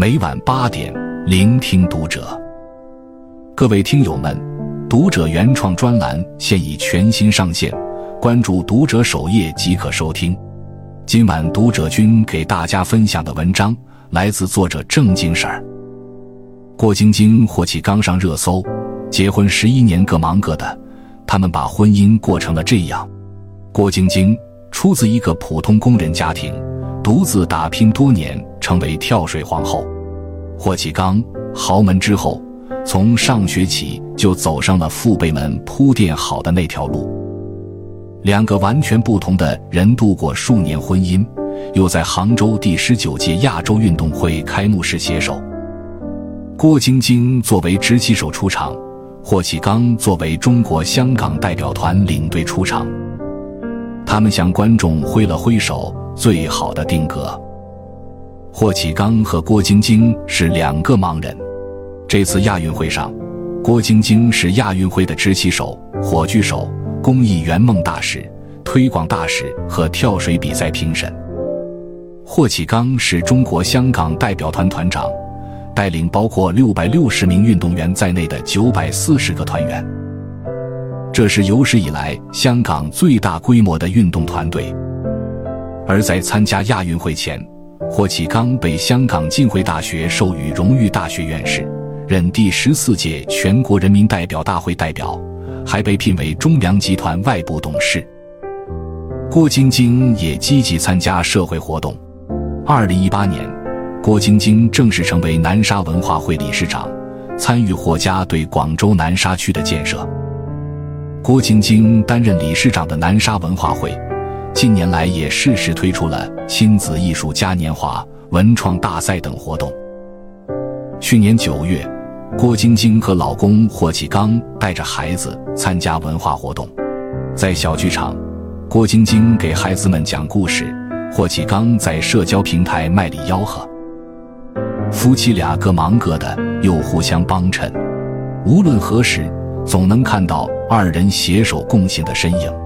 每晚八点，聆听读者。各位听友们，读者原创专栏现已全新上线，关注读者首页即可收听。今晚读者君给大家分享的文章来自作者郑经婶儿。郭晶晶、霍启刚上热搜，结婚十一年各忙各的，他们把婚姻过成了这样。郭晶晶出自一个普通工人家庭。独自打拼多年，成为跳水皇后。霍启刚豪门之后，从上学起就走上了父辈们铺垫好的那条路。两个完全不同的人度过数年婚姻，又在杭州第十九届亚洲运动会开幕式携手。郭晶晶作为执旗手出场，霍启刚作为中国香港代表团领队出场。他们向观众挥了挥手。最好的定格。霍启刚和郭晶晶是两个盲人。这次亚运会上，郭晶晶是亚运会的执旗手、火炬手、公益圆梦大使、推广大使和跳水比赛评审。霍启刚是中国香港代表团团长，带领包括六百六十名运动员在内的九百四十个团员。这是有史以来香港最大规模的运动团队。而在参加亚运会前，霍启刚被香港浸会大学授予荣誉大学院士，任第十四届全国人民代表大会代表，还被聘为中粮集团外部董事。郭晶晶也积极参加社会活动。二零一八年，郭晶晶正式成为南沙文化会理事长，参与霍家对广州南沙区的建设。郭晶晶担任理事长的南沙文化会。近年来也适时推出了亲子艺术嘉年华、文创大赛等活动。去年九月，郭晶晶和老公霍启刚带着孩子参加文化活动，在小剧场，郭晶晶给孩子们讲故事，霍启刚在社交平台卖力吆喝。夫妻俩各忙各的，又互相帮衬，无论何时，总能看到二人携手共行的身影。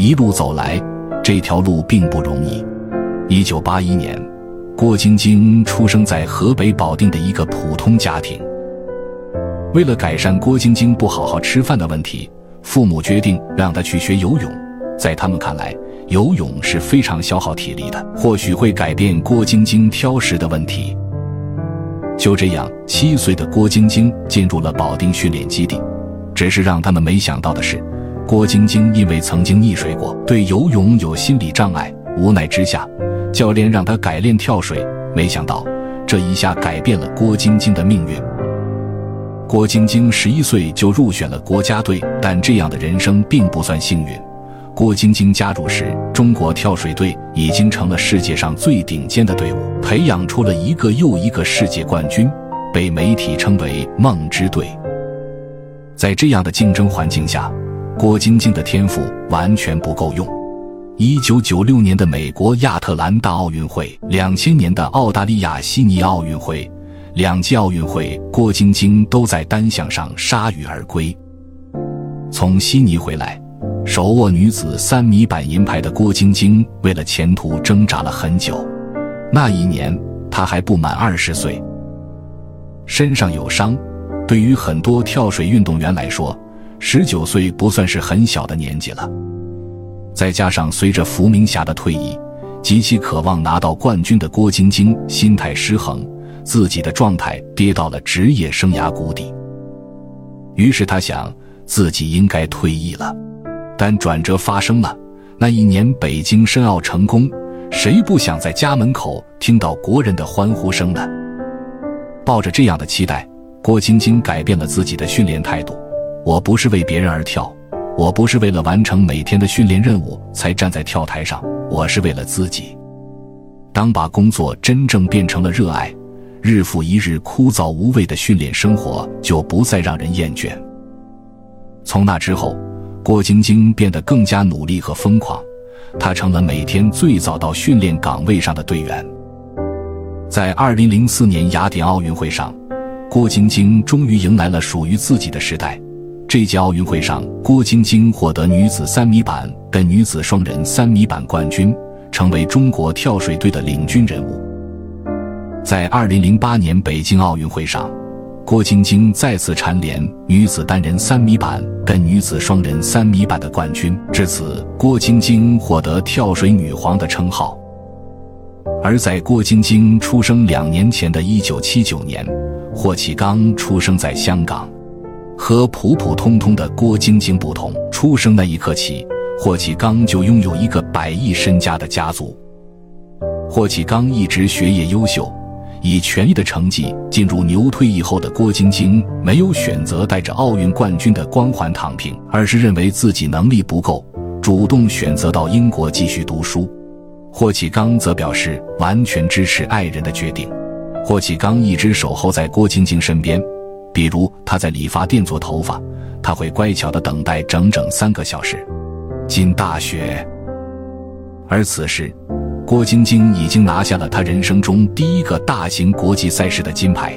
一路走来，这条路并不容易。一九八一年，郭晶晶出生在河北保定的一个普通家庭。为了改善郭晶晶不好好吃饭的问题，父母决定让她去学游泳。在他们看来，游泳是非常消耗体力的，或许会改变郭晶晶挑食的问题。就这样，七岁的郭晶晶进入了保定训练基地。只是让他们没想到的是。郭晶晶因为曾经溺水过，对游泳有心理障碍。无奈之下，教练让她改练跳水。没想到，这一下改变了郭晶晶的命运。郭晶晶十一岁就入选了国家队，但这样的人生并不算幸运。郭晶晶加入时，中国跳水队已经成了世界上最顶尖的队伍，培养出了一个又一个世界冠军，被媒体称为“梦之队”。在这样的竞争环境下，郭晶晶的天赋完全不够用。一九九六年的美国亚特兰大奥运会，两千年的澳大利亚悉尼奥运会，两届奥运会，郭晶晶都在单项上铩羽而归。从悉尼回来，手握女子三米板银牌的郭晶晶，为了前途挣扎了很久。那一年，她还不满二十岁，身上有伤。对于很多跳水运动员来说，十九岁不算是很小的年纪了，再加上随着伏明霞的退役，极其渴望拿到冠军的郭晶晶心态失衡，自己的状态跌到了职业生涯谷底。于是他想自己应该退役了，但转折发生了。那一年北京申奥成功，谁不想在家门口听到国人的欢呼声呢？抱着这样的期待，郭晶晶改变了自己的训练态度。我不是为别人而跳，我不是为了完成每天的训练任务才站在跳台上，我是为了自己。当把工作真正变成了热爱，日复一日枯燥无味的训练生活就不再让人厌倦。从那之后，郭晶晶变得更加努力和疯狂，她成了每天最早到训练岗位上的队员。在2004年雅典奥运会上，郭晶晶终于迎来了属于自己的时代。这届奥运会上，郭晶晶获得女子三米板跟女子双人三米板冠军，成为中国跳水队的领军人物。在二零零八年北京奥运会上，郭晶晶再次蝉联女子单人三米板跟女子双人三米板的冠军，至此，郭晶晶获得“跳水女皇”的称号。而在郭晶晶出生两年前的一九七九年，霍启刚出生在香港。和普普通通的郭晶晶不同，出生那一刻起，霍启刚就拥有一个百亿身家的家族。霍启刚一直学业优秀，以全力的成绩进入牛退役后的郭晶晶，没有选择带着奥运冠军的光环躺平，而是认为自己能力不够，主动选择到英国继续读书。霍启刚则表示完全支持爱人的决定。霍启刚一直守候在郭晶晶身边。比如他在理发店做头发，他会乖巧的等待整整三个小时。进大学，而此时，郭晶晶已经拿下了她人生中第一个大型国际赛事的金牌。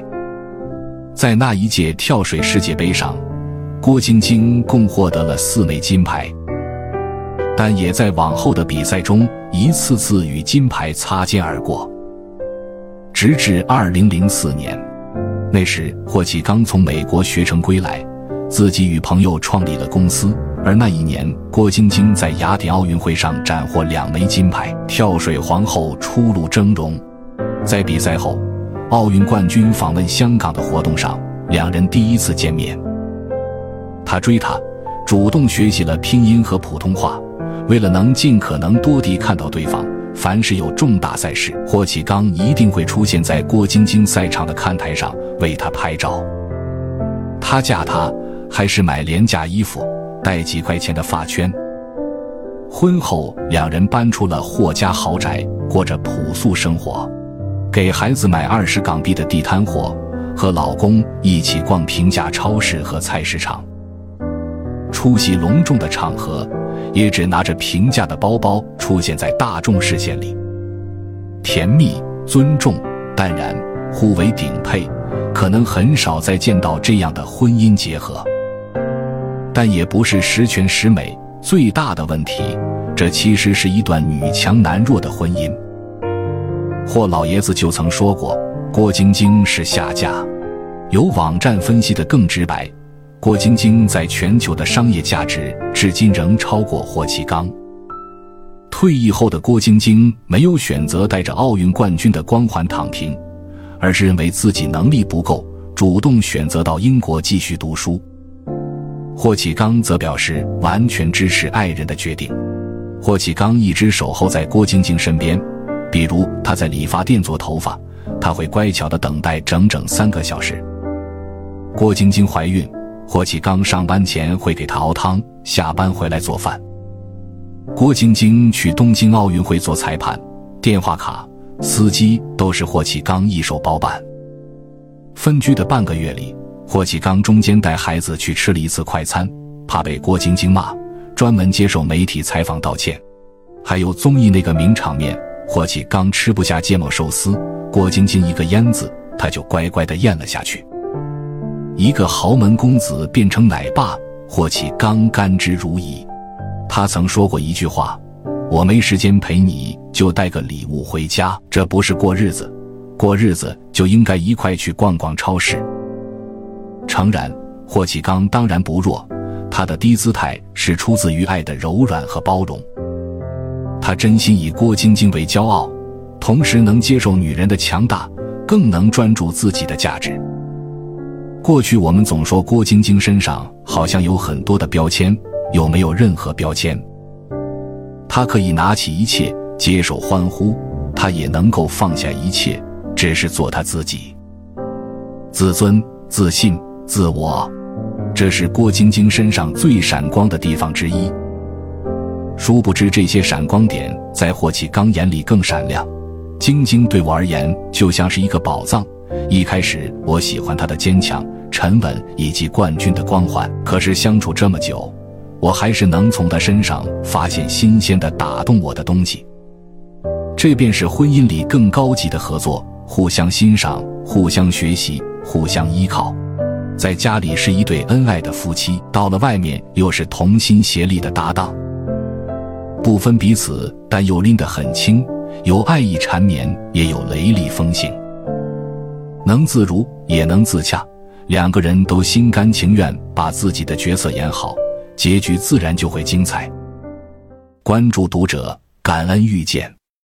在那一届跳水世界杯上，郭晶晶共获得了四枚金牌，但也在往后的比赛中一次次与金牌擦肩而过，直至二零零四年。那时，霍启刚从美国学成归来，自己与朋友创立了公司。而那一年，郭晶晶在雅典奥运会上斩获两枚金牌，跳水皇后初露峥嵘。在比赛后，奥运冠军访问香港的活动上，两人第一次见面。他追她，主动学习了拼音和普通话，为了能尽可能多地看到对方。凡是有重大赛事，霍启刚一定会出现在郭晶晶赛场的看台上为她拍照。他嫁他还是买廉价衣服，戴几块钱的发圈。婚后，两人搬出了霍家豪宅，过着朴素生活，给孩子买二十港币的地摊货，和老公一起逛平价超市和菜市场。出席隆重的场合。也只拿着平价的包包出现在大众视线里，甜蜜、尊重、淡然，互为顶配，可能很少再见到这样的婚姻结合。但也不是十全十美，最大的问题，这其实是一段女强男弱的婚姻。霍老爷子就曾说过，郭晶晶是下嫁，有网站分析的更直白。郭晶晶在全球的商业价值至今仍超过霍启刚。退役后的郭晶晶没有选择带着奥运冠军的光环躺平，而是认为自己能力不够，主动选择到英国继续读书。霍启刚则表示完全支持爱人的决定。霍启刚一直守候在郭晶晶身边，比如他在理发店做头发，他会乖巧的等待整整三个小时。郭晶晶怀孕。霍启刚上班前会给她熬汤，下班回来做饭。郭晶晶去东京奥运会做裁判，电话卡、司机都是霍启刚一手包办。分居的半个月里，霍启刚中间带孩子去吃了一次快餐，怕被郭晶晶骂，专门接受媒体采访道歉。还有综艺那个名场面，霍启刚吃不下芥末寿司，郭晶晶一个烟字，他就乖乖的咽了下去。一个豪门公子变成奶爸，霍启刚甘之如饴。他曾说过一句话：“我没时间陪你，就带个礼物回家。”这不是过日子，过日子就应该一块去逛逛超市。诚然，霍启刚当然不弱，他的低姿态是出自于爱的柔软和包容。他真心以郭晶晶为骄傲，同时能接受女人的强大，更能专注自己的价值。过去我们总说郭晶晶身上好像有很多的标签，有没有任何标签？她可以拿起一切接受欢呼，她也能够放下一切，只是做她自己。自尊、自信、自我，这是郭晶晶身上最闪光的地方之一。殊不知这些闪光点在霍启刚眼里更闪亮。晶晶对我而言就像是一个宝藏。一开始我喜欢他的坚强、沉稳以及冠军的光环，可是相处这么久，我还是能从他身上发现新鲜的、打动我的东西。这便是婚姻里更高级的合作：互相欣赏、互相学习、互相依靠。在家里是一对恩爱的夫妻，到了外面又是同心协力的搭档，不分彼此，但又拎得很轻，有爱意缠绵，也有雷厉风行。能自如也能自洽，两个人都心甘情愿把自己的角色演好，结局自然就会精彩。关注读者，感恩遇见。